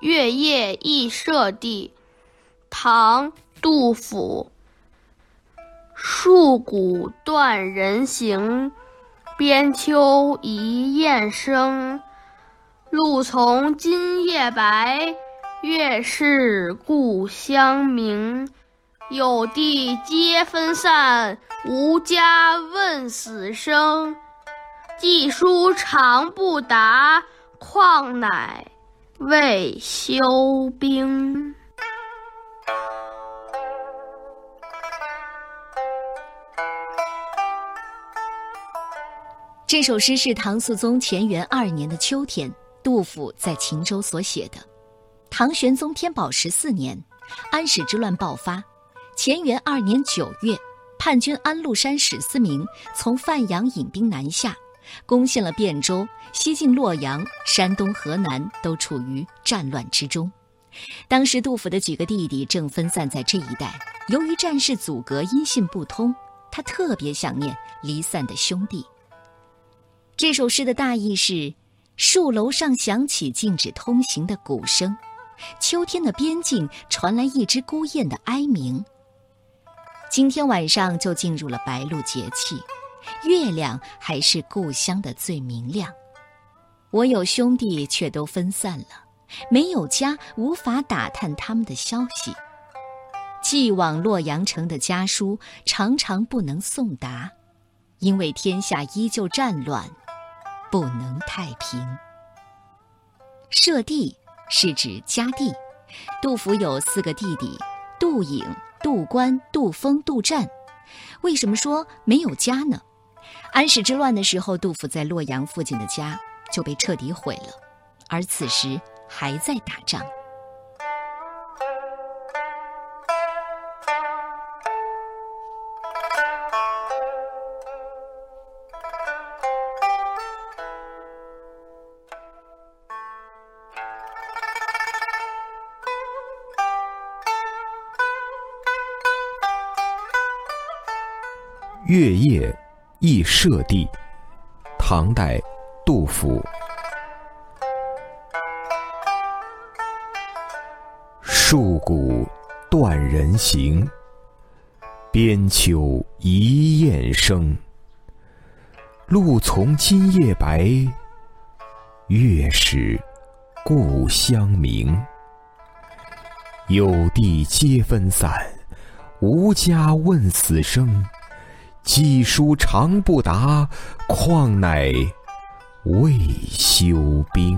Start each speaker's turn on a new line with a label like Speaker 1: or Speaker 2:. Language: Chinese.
Speaker 1: 月夜忆舍弟，唐·杜甫。戍鼓断人行，边秋一雁声。露从今夜白，月是故乡明。有地皆分散，无家问死生。寄书长不达，况乃未休兵。
Speaker 2: 这首诗是唐肃宗乾元二年的秋天，杜甫在秦州所写的。唐玄宗天宝十四年，安史之乱爆发。乾元二年九月，叛军安禄山史思明从范阳引兵南下，攻陷了汴州，西进洛阳，山东、河南都处于战乱之中。当时杜甫的几个弟弟正分散在这一带，由于战事阻隔，音信不通，他特别想念离散的兄弟。这首诗的大意是：树楼上响起禁止通行的鼓声，秋天的边境传来一只孤雁的哀鸣。今天晚上就进入了白露节气，月亮还是故乡的最明亮。我有兄弟却都分散了，没有家，无法打探他们的消息。寄往洛阳城的家书常常不能送达，因为天下依旧战乱，不能太平。舍弟是指家弟，杜甫有四个弟弟，杜颖。杜关、杜峰、杜湛，为什么说没有家呢？安史之乱的时候，杜甫在洛阳附近的家就被彻底毁了，而此时还在打仗。
Speaker 3: 月夜忆舍弟，唐代，杜甫。戍鼓断人行，边秋一雁声。露从今夜白，月是故乡明。有地皆分散，无家问死生。寄书长不达，况乃未休兵。